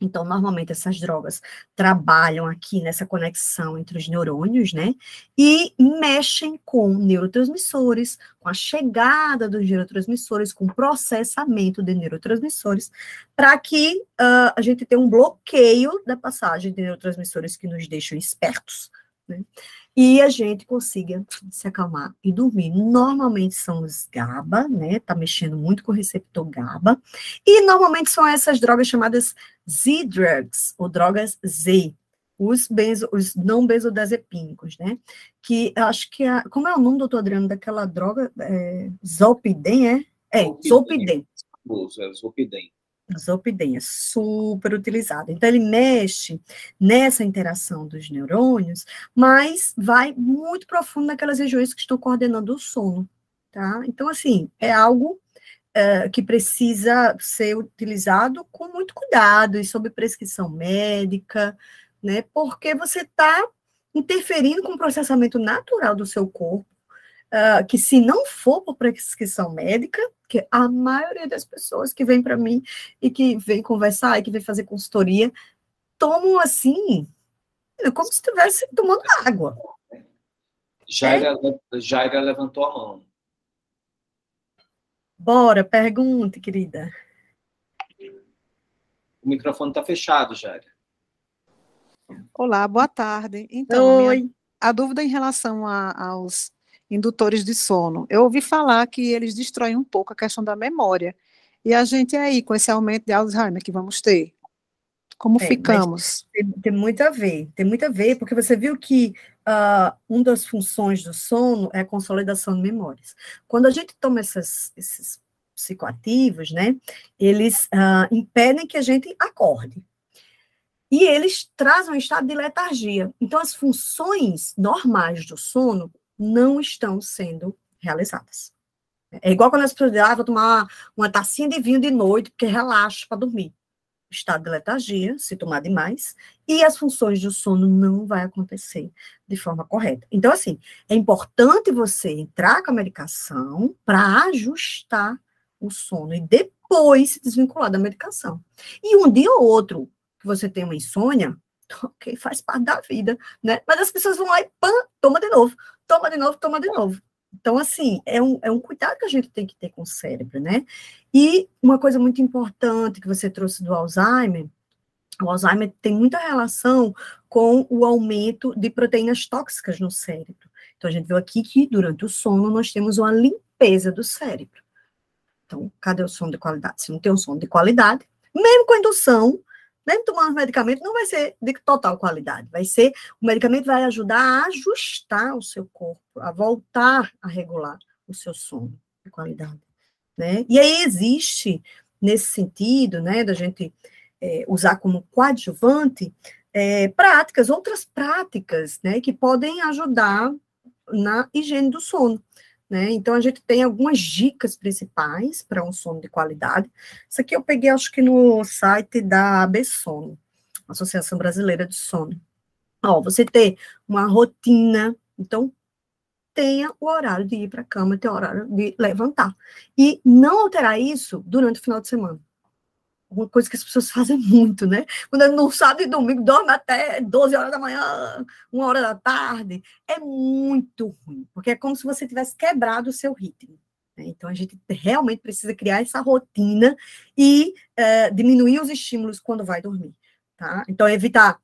Então, normalmente essas drogas trabalham aqui nessa conexão entre os neurônios, né? E mexem com neurotransmissores, com a chegada dos neurotransmissores, com o processamento de neurotransmissores, para que uh, a gente tenha um bloqueio da passagem de neurotransmissores que nos deixam espertos, né? E a gente consiga se acalmar e dormir. Normalmente são os GABA, né? Tá mexendo muito com o receptor GABA. E normalmente são essas drogas chamadas Z-drugs, ou drogas Z, os, benzo, os não benzodiazepínicos, né? Que acho que, a, como é o nome, doutor Adriano, daquela droga? É, Zolpidem, é? É, Zolpidem. Zolpidem. Zolpidem é super utilizado. Então, ele mexe nessa interação dos neurônios, mas vai muito profundo naquelas regiões que estão coordenando o sono, tá? Então, assim, é algo é, que precisa ser utilizado com muito cuidado e sob prescrição médica, né? Porque você está interferindo com o processamento natural do seu corpo, uh, que se não for por prescrição médica, que a maioria das pessoas que vem para mim e que vem conversar e que vem fazer consultoria, tomam assim, como se estivesse tomando água. Jaira, é? Jaira levantou a mão. Bora, pergunte, querida. O microfone está fechado, Jaira. Olá, boa tarde. Então, Oi. Minha, a dúvida em relação a, aos indutores de sono. Eu ouvi falar que eles destroem um pouco a questão da memória. E a gente aí, com esse aumento de Alzheimer que vamos ter, como é, ficamos? Tem, tem, muito a ver, tem muito a ver, porque você viu que uh, uma das funções do sono é a consolidação de memórias. Quando a gente toma essas, esses psicoativos, né, eles uh, impedem que a gente acorde. E eles trazem um estado de letargia. Então, as funções normais do sono não estão sendo realizadas. É igual quando as pessoas dizem, ah, vou tomar uma tacinha de vinho de noite, porque relaxa para dormir estado de letargia, se tomar demais, e as funções do sono não vai acontecer de forma correta. Então, assim, é importante você entrar com a medicação para ajustar o sono e depois se desvincular da medicação. E um dia ou outro que você tem uma insônia, ok, faz parte da vida, né? Mas as pessoas vão lá e pã, toma de novo, toma de novo, toma de novo. Então, assim, é um, é um cuidado que a gente tem que ter com o cérebro, né? E uma coisa muito importante que você trouxe do Alzheimer, o Alzheimer tem muita relação com o aumento de proteínas tóxicas no cérebro. Então, a gente viu aqui que durante o sono nós temos uma limpeza do cérebro. Então, cadê o sono de qualidade? Se não tem um sono de qualidade, mesmo com indução, mesmo tomando medicamento, não vai ser de total qualidade. Vai ser, o medicamento vai ajudar a ajustar o seu corpo, a voltar a regular o seu sono de qualidade. Né? E aí existe, nesse sentido, né, da gente é, usar como coadjuvante, é, práticas, outras práticas, né, que podem ajudar na higiene do sono. Né? Então, a gente tem algumas dicas principais para um sono de qualidade. Isso aqui eu peguei, acho que no site da ABSONO, Associação Brasileira de Sono. Ó, você ter uma rotina, então, tenha o horário de ir para a cama, tenha o horário de levantar. E não alterar isso durante o final de semana uma coisa que as pessoas fazem muito, né? Quando não sábado e domingo dorme até 12 horas da manhã, uma hora da tarde, é muito ruim, porque é como se você tivesse quebrado o seu ritmo. Né? Então a gente realmente precisa criar essa rotina e é, diminuir os estímulos quando vai dormir, tá? Então evitar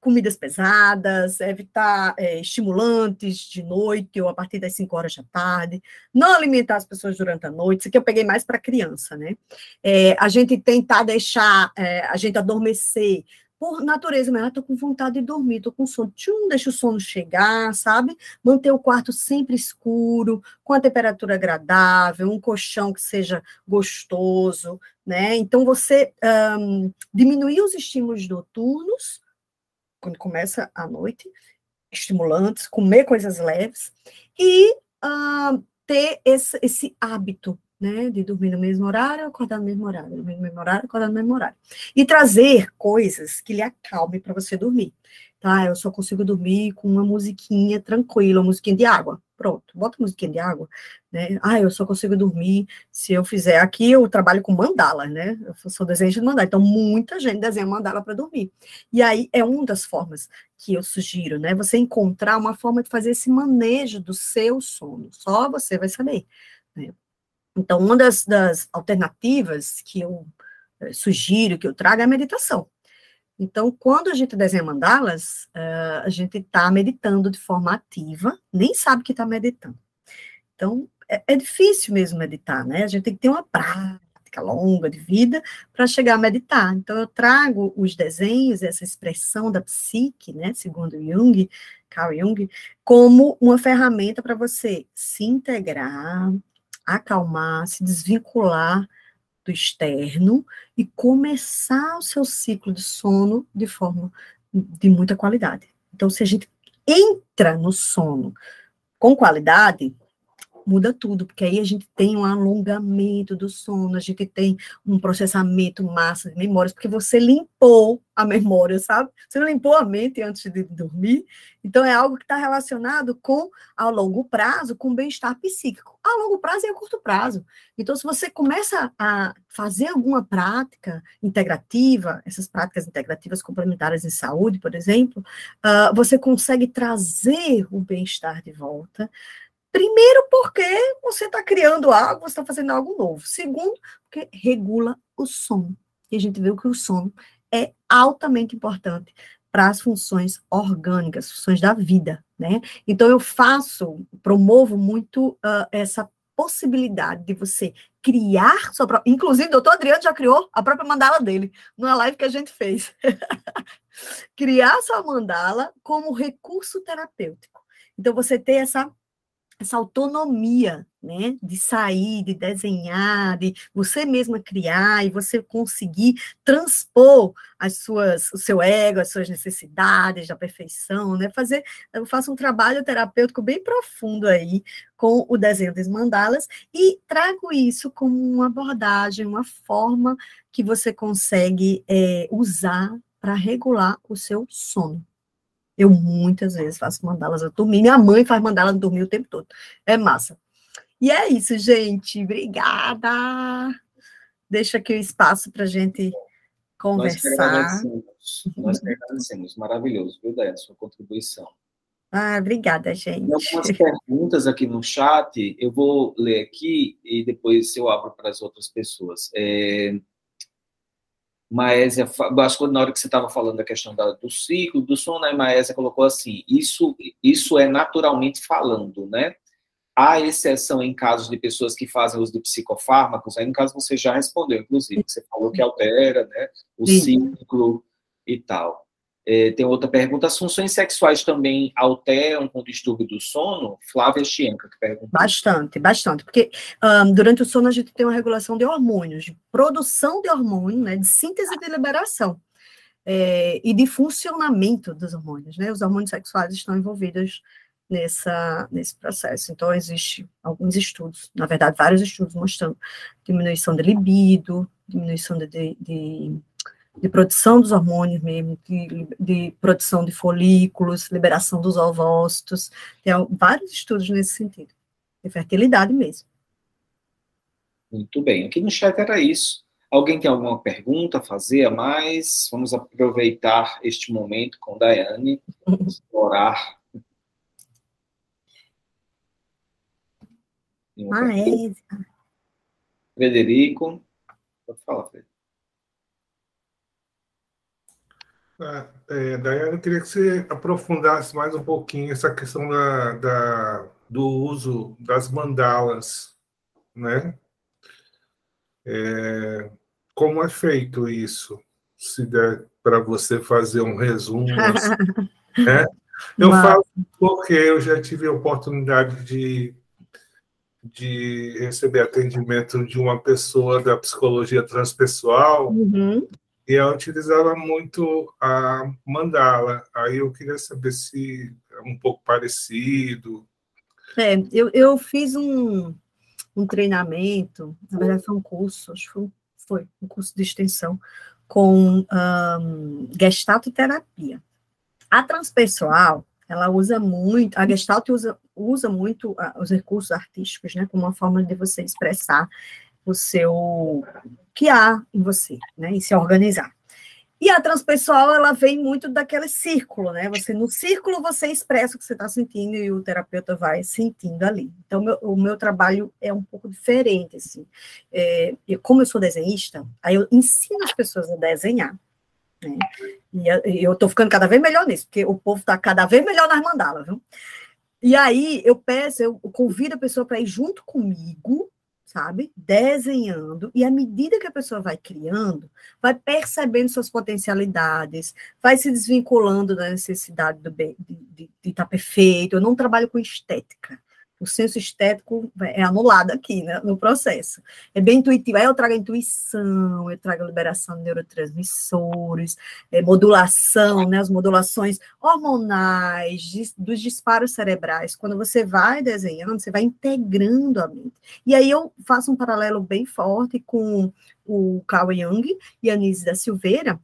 comidas pesadas, evitar é, estimulantes de noite ou a partir das 5 horas da tarde, não alimentar as pessoas durante a noite, isso aqui eu peguei mais para criança, né? É, a gente tentar deixar é, a gente adormecer por natureza, mas estou com vontade de dormir, estou com sono, tchum, deixa o sono chegar, sabe? Manter o quarto sempre escuro, com a temperatura agradável, um colchão que seja gostoso, né? Então, você um, diminuir os estímulos noturnos, quando começa à noite, estimulantes, comer coisas leves e uh, ter esse, esse hábito, né, de dormir no mesmo horário, acordar no mesmo horário, dormir no mesmo horário, acordar no mesmo horário. E trazer coisas que lhe acalmem para você dormir tá? Eu só consigo dormir com uma musiquinha tranquila, uma musiquinha de água. Pronto, bota musiquinha de água, né? Ah, eu só consigo dormir se eu fizer. Aqui eu trabalho com mandala, né? Eu sou desenho de mandala, então muita gente desenha mandala para dormir. E aí é uma das formas que eu sugiro, né? Você encontrar uma forma de fazer esse manejo do seu sono. Só você vai saber. Né? Então, uma das, das alternativas que eu eh, sugiro, que eu trago, é a meditação. Então, quando a gente desenha mandalas, uh, a gente está meditando de forma ativa, nem sabe que está meditando. Então, é, é, difícil mesmo meditar, né? A gente tem que ter uma prática longa de vida para chegar a meditar. Então, eu trago os desenhos, essa expressão da psique, né, segundo Jung, Carl Jung, como uma ferramenta para você se integrar, acalmar, se desvincular do externo e começar o seu ciclo de sono de forma de muita qualidade. Então, se a gente entra no sono com qualidade, muda tudo, porque aí a gente tem um alongamento do sono, a gente tem um processamento massa de memórias, porque você limpou a memória, sabe? Você limpou a mente antes de dormir, então é algo que está relacionado com, a longo prazo, com bem-estar psíquico. A longo prazo e a curto prazo. Então, se você começa a fazer alguma prática integrativa, essas práticas integrativas complementares em saúde, por exemplo, uh, você consegue trazer o bem-estar de volta, Primeiro, porque você está criando algo, você está fazendo algo novo. Segundo, porque regula o sono. E a gente viu que o sono é altamente importante para as funções orgânicas, funções da vida, né? Então eu faço, promovo muito uh, essa possibilidade de você criar sua própria. Inclusive, o doutor Adriano já criou a própria mandala dele, numa live que a gente fez. criar sua mandala como recurso terapêutico. Então, você ter essa essa autonomia, né, de sair, de desenhar, de você mesma criar e você conseguir transpor as suas, o seu ego, as suas necessidades da perfeição, né, fazer, eu faço um trabalho terapêutico bem profundo aí com o desenho das mandalas e trago isso como uma abordagem, uma forma que você consegue é, usar para regular o seu sono. Eu muitas vezes faço mandalas a dormir. Minha mãe faz mandalas a dormir o tempo todo. É massa. E é isso, gente. Obrigada. Deixa aqui o espaço para a gente conversar. Nós agradecemos. Nós agradecemos. Maravilhoso, viu, Déia, sua contribuição. Ah, obrigada, gente. Tem algumas perguntas aqui no chat, eu vou ler aqui e depois eu abro para as outras pessoas. É, Maésia, acho que na hora que você estava falando da questão da, do ciclo, do sono, a Maésia colocou assim, isso, isso é naturalmente falando, né? Há exceção em casos de pessoas que fazem uso de psicofármacos, aí no caso você já respondeu, inclusive, você falou que altera, né, o ciclo e tal. É, tem outra pergunta. As funções sexuais também alteram com o distúrbio do sono? Flávia Chienca que pergunta. Bastante, bastante. Porque um, durante o sono a gente tem uma regulação de hormônios, de produção de hormônio, né, de síntese e de liberação. É, e de funcionamento dos hormônios, né? Os hormônios sexuais estão envolvidos nessa, nesse processo. Então, existe alguns estudos, na verdade, vários estudos mostrando diminuição de libido, diminuição de, de, de de produção dos hormônios mesmo, de, de, produção de folículos, liberação dos ovócitos. Tem vários estudos nesse sentido, de fertilidade mesmo. Muito bem. Aqui no chat era isso. Alguém tem alguma pergunta a fazer a mais? Vamos aproveitar este momento com Daiane, explorar. Ah, é. Frederico, pode falar, Frederico. Ah, é, Daiane, eu queria que você aprofundasse mais um pouquinho essa questão da, da do uso das mandalas, né? É, como é feito isso? Se der para você fazer um resumo, assim, né? Eu Mas... falo porque eu já tive a oportunidade de, de receber atendimento de uma pessoa da psicologia transpessoal, uhum e ela utilizava muito a mandala. Aí eu queria saber se é um pouco parecido. É, eu, eu fiz um, um treinamento, na verdade foi um curso, acho que foi, foi um curso de extensão, com um, Gestalt terapia. A transpessoal, ela usa muito, a Gestalt usa, usa muito os recursos artísticos, né, como uma forma de você expressar o seu que há em você, né, e se organizar. E a transpessoal, ela vem muito daquele círculo, né? Você no círculo você expressa o que você está sentindo e o terapeuta vai sentindo ali. Então, meu, o meu trabalho é um pouco diferente, assim. É, como eu sou desenhista, aí eu ensino as pessoas a desenhar. Né? E eu estou ficando cada vez melhor nisso, porque o povo está cada vez melhor nas mandalas, viu? E aí eu peço, eu convido a pessoa para ir junto comigo sabe? Desenhando, e à medida que a pessoa vai criando, vai percebendo suas potencialidades, vai se desvinculando da necessidade do, de estar tá perfeito. Eu não trabalho com estética, o senso estético é anulado aqui, né, no processo. É bem intuitivo. Aí eu trago intuição, eu trago liberação de neurotransmissores, é, modulação, né, as modulações hormonais, dos disparos cerebrais. Quando você vai desenhando, você vai integrando a mente. E aí eu faço um paralelo bem forte com o Carl Jung e a Nise da Silveira,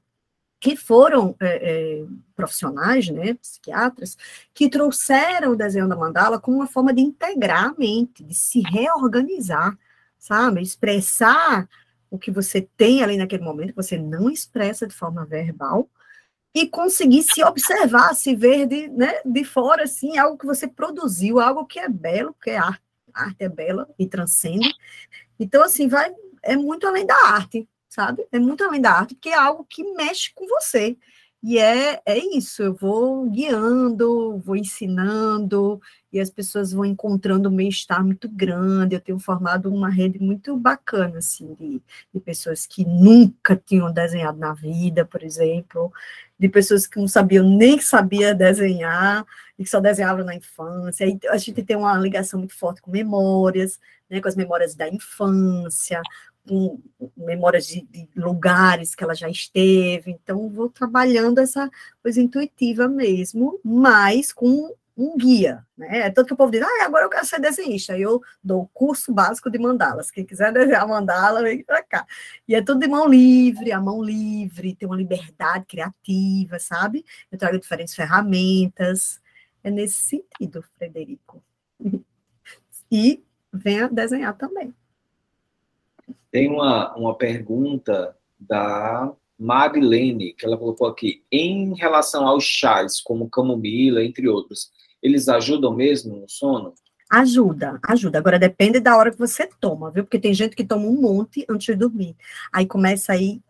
que foram é, é, profissionais, né, psiquiatras, que trouxeram o desenho da mandala como uma forma de integrar a mente, de se reorganizar, sabe? Expressar o que você tem ali naquele momento, que você não expressa de forma verbal, e conseguir se observar, se ver de, né, de fora, assim, algo que você produziu, algo que é belo, porque a arte, a arte é bela e transcende. Então, assim, vai, é muito além da arte, sabe? É muito além da arte, porque é algo que mexe com você. E é, é isso, eu vou guiando, vou ensinando, e as pessoas vão encontrando um bem-estar muito grande. Eu tenho formado uma rede muito bacana, assim, de, de pessoas que nunca tinham desenhado na vida, por exemplo, de pessoas que não sabiam nem sabia desenhar, e que só desenhavam na infância. A gente tem uma ligação muito forte com memórias, né, com as memórias da infância, com memórias de, de, lugares que ela já esteve, então vou trabalhando essa coisa intuitiva mesmo, mas com um guia, né? É tanto que o povo diz, ah, agora eu quero ser desenhista, aí eu dou o curso básico de mandalas, quem quiser desenhar mandala, vem para cá. E é tudo de mão livre, a mão livre, tem uma liberdade criativa, sabe? Eu trago diferentes ferramentas, é nesse sentido, Frederico. E venha desenhar também. Tem uma, uma pergunta da Marilene, que ela colocou aqui. Em relação aos chás, como camomila, entre outros, eles ajudam mesmo no sono? Ajuda, ajuda. Agora depende da hora que você toma, viu? Porque tem gente que toma um monte antes de dormir. Aí começa a ir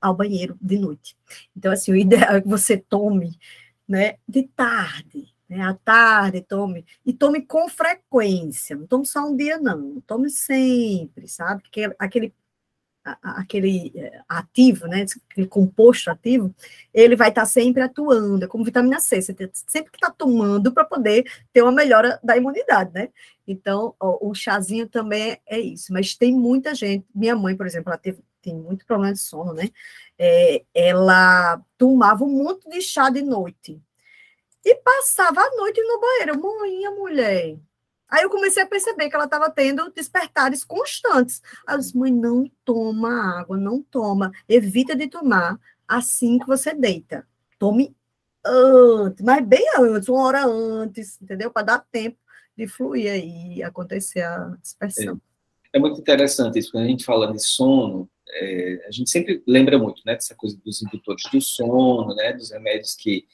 ao banheiro de noite. Então, assim, o ideal é que você tome, né, de tarde, né, à tarde, tome, e tome com frequência, não tome só um dia, não, tome sempre, sabe? Porque aquele, aquele é, ativo, né, aquele composto ativo, ele vai estar sempre atuando, é como vitamina C, você tem sempre que estar tá tomando para poder ter uma melhora da imunidade, né? Então, ó, o chazinho também é isso, mas tem muita gente, minha mãe, por exemplo, ela teve, tem muito problema de sono, né? É, ela tomava um monte de chá de noite, e passava a noite no banheiro. Mãe, mulher. Aí eu comecei a perceber que ela estava tendo despertares constantes. Aí eu disse, mãe, não toma água, não toma. Evita de tomar assim que você deita. Tome antes, mas bem antes, uma hora antes, entendeu? Para dar tempo de fluir aí e acontecer a dispersão. É, é, muito interessante isso, quando a gente fala de sono, é, a gente sempre lembra muito, né, dessa coisa dos indutores do sono, né, dos remédios que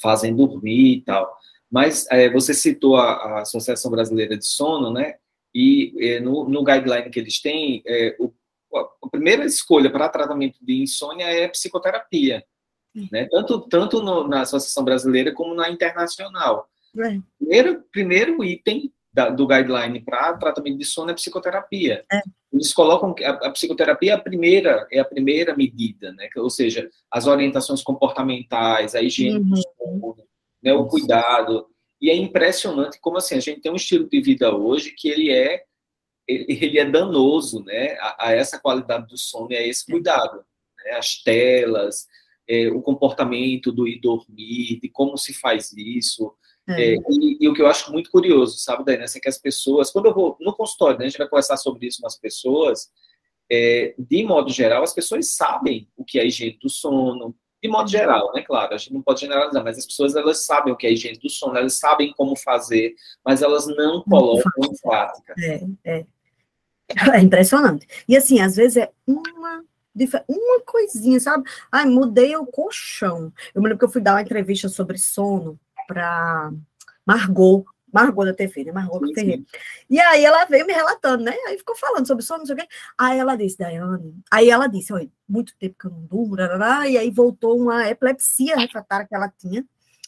fazem dormir e tal. Mas é, você citou a, a, Associação Brasileira de Sono, né? E é, no, no, guideline que eles têm, é, o, a primeira escolha para tratamento de insônia é psicoterapia, né? Tanto, tanto no, na Associação Brasileira como na internacional. É. Primeiro, primeiro item da, do guideline para tratamento de sono é psicoterapia. É. Eles colocam que a, a, psicoterapia é a primeira é a primeira medida, né? Ou seja, as orientações comportamentais, a higiene uhum. do sono, né? o cuidado. E é impressionante como assim a gente tem um estilo de vida hoje que ele é ele é danoso, né? A, a essa qualidade do sono e a esse cuidado, né? As telas, é, o comportamento do ir dormir, de como se faz isso, é. É, e, e, o que eu acho muito curioso, sabe, Daí, é que as pessoas, quando eu vou no consultório, né, a gente vai conversar sobre isso com as pessoas, é, de modo geral, as pessoas sabem o que é higiene do sono, de modo geral, né, claro, a gente não pode generalizar, mas as pessoas, elas sabem o que é higiene do sono, elas sabem como fazer, mas elas não colocam em prática. É, é. É impressionante. E assim, às vezes é uma uma coisinha, sabe? Ai, mudei o colchão. Eu me lembro que eu fui dar uma entrevista sobre sono, para Margot, Margot da TV, né? Margot sim, Ferreira. E aí ela veio me relatando, né? Aí ficou falando sobre sono, não sei o quê. Aí ela disse, Daiane, aí ela disse, olha, muito tempo que eu não durmo, e aí voltou uma epilepsia refratária que ela tinha.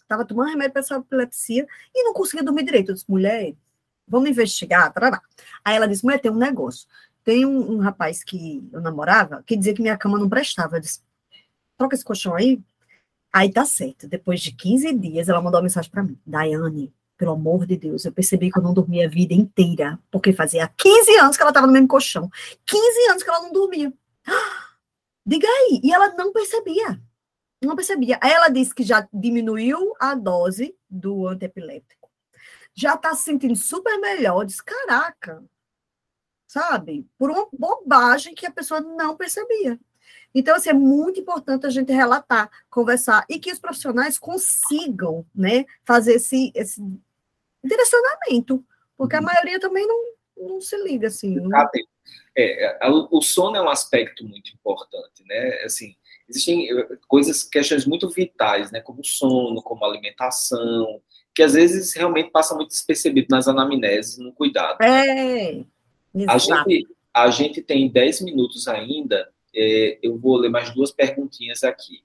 Tava tomando remédio para essa epilepsia e não conseguia dormir direito. Eu disse, mulher, vamos investigar, tarará. Aí ela disse, mulher, tem um negócio. Tem um, um rapaz que eu namorava que dizia que minha cama não prestava. Eu disse, troca esse colchão aí, Aí tá certo. Depois de 15 dias, ela mandou uma mensagem para mim. Daiane, pelo amor de Deus, eu percebi que eu não dormia a vida inteira, porque fazia 15 anos que ela estava no mesmo colchão. 15 anos que ela não dormia. Diga aí. E ela não percebia. Não percebia. Aí ela disse que já diminuiu a dose do antiepilético. Já está se sentindo super melhor. Diz, caraca, sabe? Por uma bobagem que a pessoa não percebia. Então, assim, é muito importante a gente relatar, conversar, e que os profissionais consigam, né, fazer esse, esse direcionamento, porque a uhum. maioria também não, não se liga, assim. Não... É, o sono é um aspecto muito importante, né, assim, existem eh, coisas, questões muito vitais, né, como sono, como alimentação, que às vezes realmente passa muito despercebido nas anamneses, no cuidado. É, a gente, a gente tem 10 minutos ainda, é, eu vou ler mais duas perguntinhas aqui.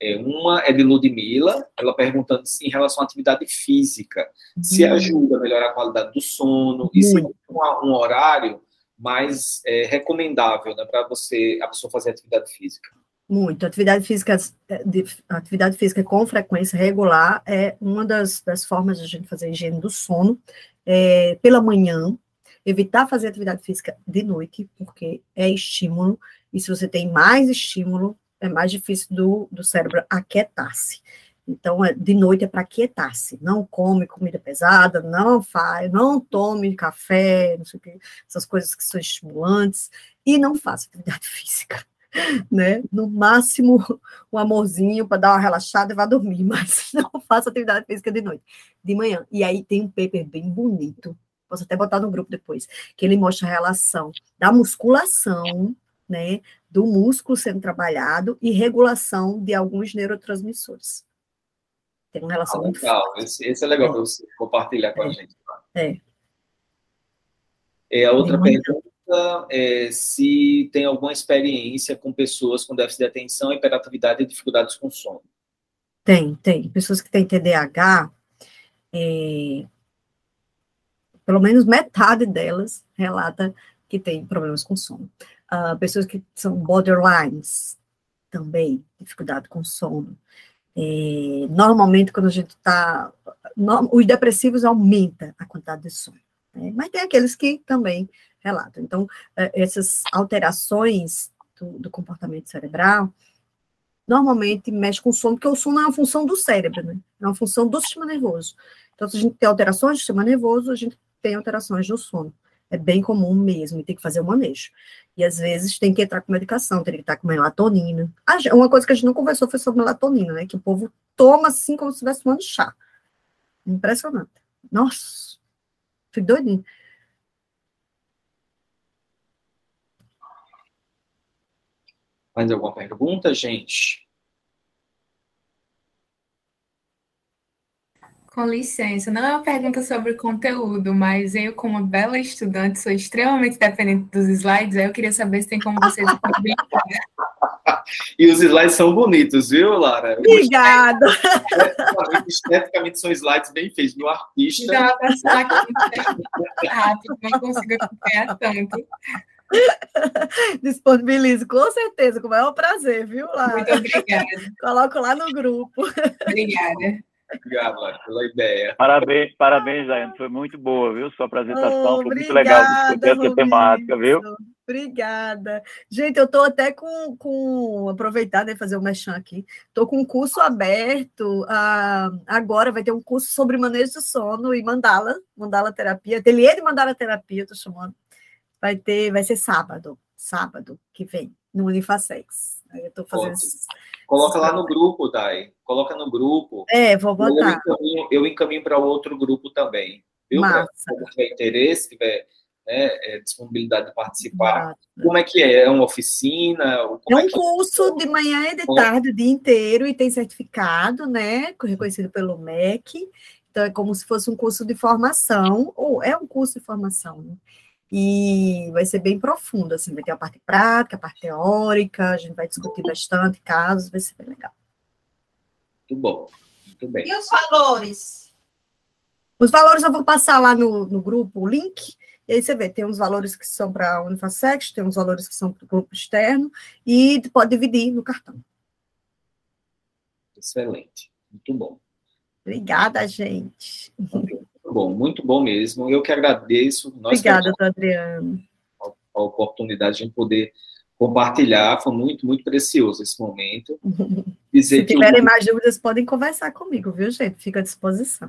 É, uma é de Ludmilla, ela perguntando se em relação à atividade física, uhum. se ajuda a melhorar a qualidade do sono, uhum. e se é um, um horário mais é, recomendável né, para você a pessoa fazer atividade física. Muito. Atividade física, de, atividade física com frequência regular é uma das, das formas de a gente fazer a higiene do sono. É, pela manhã, evitar fazer atividade física de noite, porque é estímulo, e se você tem mais estímulo, é mais difícil do, do cérebro aquietar-se. Então, é, de noite é para aquietar-se. Não come comida pesada, não faz, não tome café, não sei o que, essas coisas que são estimulantes, e não faça atividade física. Né? No máximo, um amorzinho para dar uma relaxada e vá dormir, mas não faça atividade física de noite, de manhã. E aí tem um paper bem bonito posso até botar no grupo depois, que ele mostra a relação da musculação, né, do músculo sendo trabalhado e regulação de alguns neurotransmissores. Tem uma relação ah, legal. muito esse, esse, é legal é. para você compartilhar com é. a gente. Tá? É. é. A outra pergunta é se tem alguma experiência com pessoas com déficit de atenção, hiperatividade e dificuldades com sono. Tem, tem. Pessoas que têm TDAH, é, pelo menos metade delas relata que tem problemas com sono. Uh, pessoas que são borderlines, também, dificuldade com sono. É, normalmente, quando a gente está. Os depressivos aumenta a quantidade de sono. Né? Mas tem aqueles que também relatam. Então, é, essas alterações do, do, comportamento cerebral normalmente mexe com o sono, porque o sono é uma função do cérebro, né? É uma função do sistema nervoso. Então, se a gente tem alterações do sistema nervoso, a gente tem alterações no sono. É bem comum mesmo, e tem que fazer o manejo. E às vezes tem que entrar com medicação, tem que estar com melatonina. Uma coisa que a gente não conversou foi sobre melatonina, né? Que o povo toma assim como se estivesse tomando chá. Impressionante. Nossa, fui doidinho. Mais alguma pergunta, gente? Com licença, não é uma pergunta sobre conteúdo, mas eu, como bela estudante, sou extremamente dependente dos slides, aí eu queria saber se tem como vocês E os slides são bonitos, viu, Lara? Obrigada! Esteticamente são slides bem feitos, no artista. Então, a pessoa aqui rápido, não consigo acompanhar tanto. Disponibilizo, com certeza, com o maior prazer, viu, Lara? Muito obrigada. Coloco lá no grupo. Obrigada. Obrigado, pela ideia. Parabéns, parabéns, Daiane. Foi muito boa, viu? Sua apresentação oh, foi muito legal discutir essa temática, viu? Obrigada. Gente, eu estou até com, com aproveitar, né, fazer o um mechan aqui. Estou com um curso aberto. Ah, agora vai ter um curso sobre manejo do sono e mandala, mandala terapia, ateliê de mandala terapia, estou chamando. Vai ter, vai ser sábado, sábado que vem, no Unifacex. Eu estou fazendo. Coloca lá no grupo, Dai. Coloca no grupo. É, vou botar. Eu encaminho, para outro gruro também. Viu? Para quem tiver interesse, tiver né, é, disponibilidade de participar. Massa. Como é que é? É uma oficina? é um é curso é? de manhã e de tarde, o dia inteiro, e tem certificado, né? Reconhecido pelo MEC. Então, é como se fosse um curso de formação, ou é um curso de formação, né? E vai ser bem profundo, assim, vai ter a parte prática, a parte teórica, a gente vai discutir bastante casos, vai ser bem legal. Muito bom, muito bem. E os valores? Os valores eu vou passar lá no, no grupo o link, e aí você vê, tem uns valores que são para a Unifacex, tem uns valores que são para o grupo externo, e pode dividir no cartão. Excelente, muito bom. Obrigada, gente. Bom, muito bom mesmo. Eu que agradeço. Nós Obrigada, Adriano. A, a oportunidade de poder compartilhar, foi muito, muito precioso esse momento. Dizer Se tiverem mais dúvidas, podem conversar comigo, viu, gente? Fica à disposição.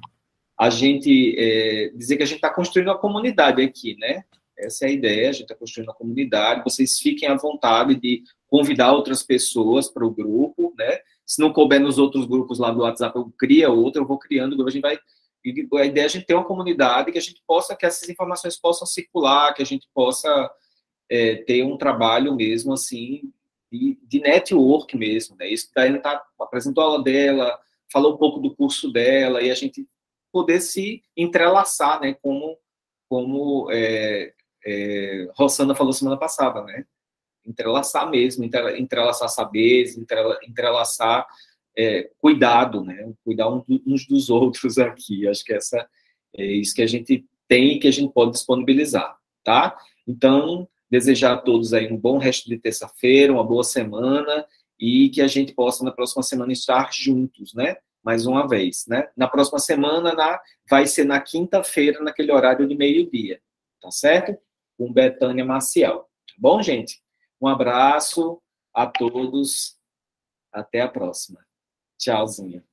A gente, é, dizer que a gente está construindo uma comunidade aqui, né? Essa é a ideia, a gente está construindo uma comunidade, vocês fiquem à vontade de convidar outras pessoas para o grupo, né? Se não couber nos outros grupos lá do WhatsApp, eu cria outro, eu vou criando, a gente vai a ideia é a gente ter uma comunidade que a gente possa, que essas informações possam circular, que a gente possa é, ter um trabalho mesmo assim de, de network mesmo, né? Isso a Daiane tá, apresentou a aula dela, falou um pouco do curso dela e a gente poder se entrelaçar, né? Como como é, é, Rossana falou semana passada, né? Entrelaçar mesmo, entrelaçar saberes, entrelaçar é, cuidado, né? Cuidar uns dos outros aqui. Acho que essa é isso que a gente tem e que a gente pode disponibilizar, tá? Então, desejar a todos aí um bom resto de terça-feira, uma boa semana e que a gente possa na próxima semana estar juntos, né? Mais uma vez, né? Na próxima semana na, vai ser na quinta-feira, naquele horário de meio-dia, tá certo? Com Betânia Maciel. Tá bom, gente? Um abraço a todos. Até a próxima. Tchauzinho.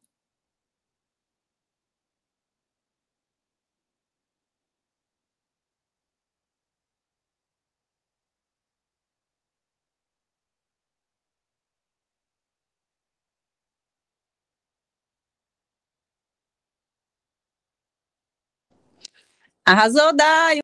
Arrasou, Dai!